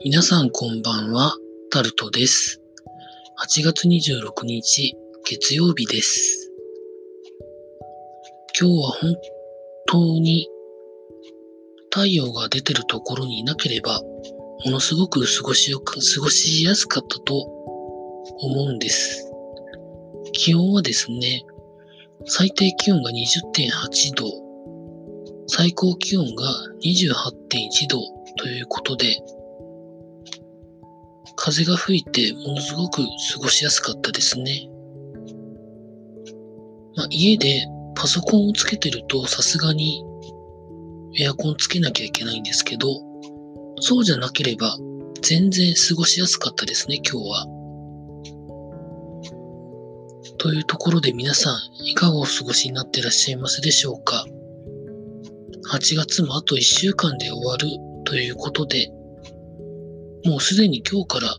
皆さんこんばんは、タルトです。8月26日、月曜日です。今日は本当に太陽が出てるところにいなければ、ものすごく過ごしよ、過ごしやすかったと思うんです。気温はですね、最低気温が20.8度、最高気温が28.1度ということで、風が吹いてものすごく過ごしやすかったですね。まあ、家でパソコンをつけてるとさすがにエアコンつけなきゃいけないんですけど、そうじゃなければ全然過ごしやすかったですね、今日は。というところで皆さんいかがお過ごしになってらっしゃいますでしょうか ?8 月もあと1週間で終わるということで、もうすでに今日から、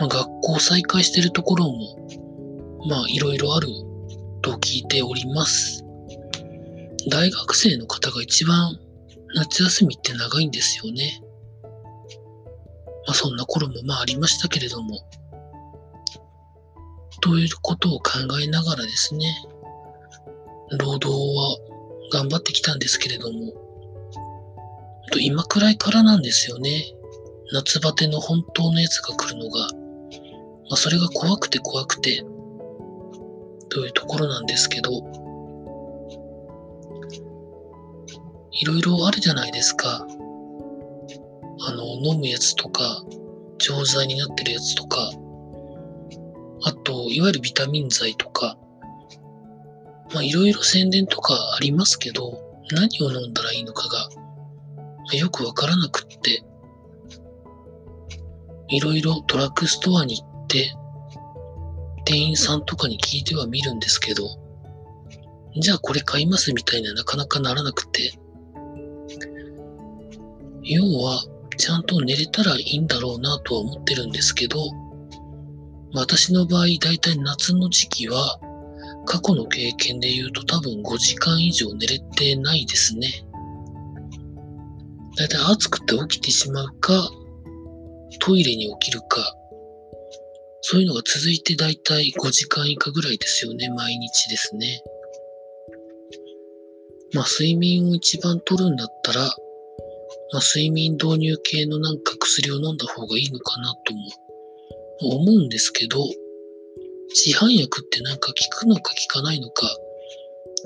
まあ、学校再開してるところも、まあいろいろあると聞いております。大学生の方が一番夏休みって長いんですよね。まあそんな頃もまあありましたけれども、ということを考えながらですね、労働は頑張ってきたんですけれども、今くらいからなんですよね。夏バテの本当のやつが来るのが、まあ、それが怖くて怖くて、というところなんですけど、いろいろあるじゃないですか。あの、飲むやつとか、錠剤になってるやつとか、あと、いわゆるビタミン剤とか、まあ、いろいろ宣伝とかありますけど、何を飲んだらいいのかが、よくわからなくって、いろいろドラッグストアに行って、店員さんとかに聞いてはみるんですけど、じゃあこれ買いますみたいななかなかならなくて、要はちゃんと寝れたらいいんだろうなとは思ってるんですけど、私の場合だいたい夏の時期は過去の経験で言うと多分5時間以上寝れてないですね。だいたい暑くて起きてしまうか、トイレに起きるか、そういうのが続いてだいたい5時間以下ぐらいですよね、毎日ですね。まあ睡眠を一番取るんだったら、まあ睡眠導入系のなんか薬を飲んだ方がいいのかなとも思うんですけど、市販薬ってなんか効くのか効かないのか、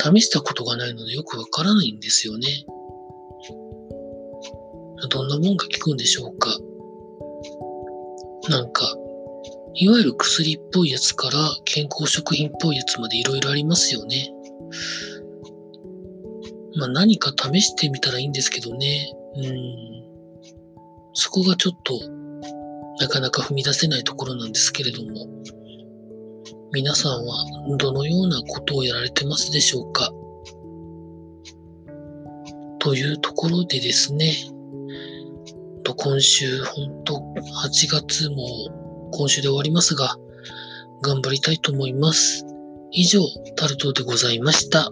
試したことがないのでよくわからないんですよね。どんなもんが効くんでしょうか。なんか、いわゆる薬っぽいやつから健康食品っぽいやつまでいろいろありますよね。まあ何か試してみたらいいんですけどね。うん。そこがちょっとなかなか踏み出せないところなんですけれども。皆さんはどのようなことをやられてますでしょうかというところでですね。と今週、本当8月も今週で終わりますが、頑張りたいと思います。以上、タルトでございました。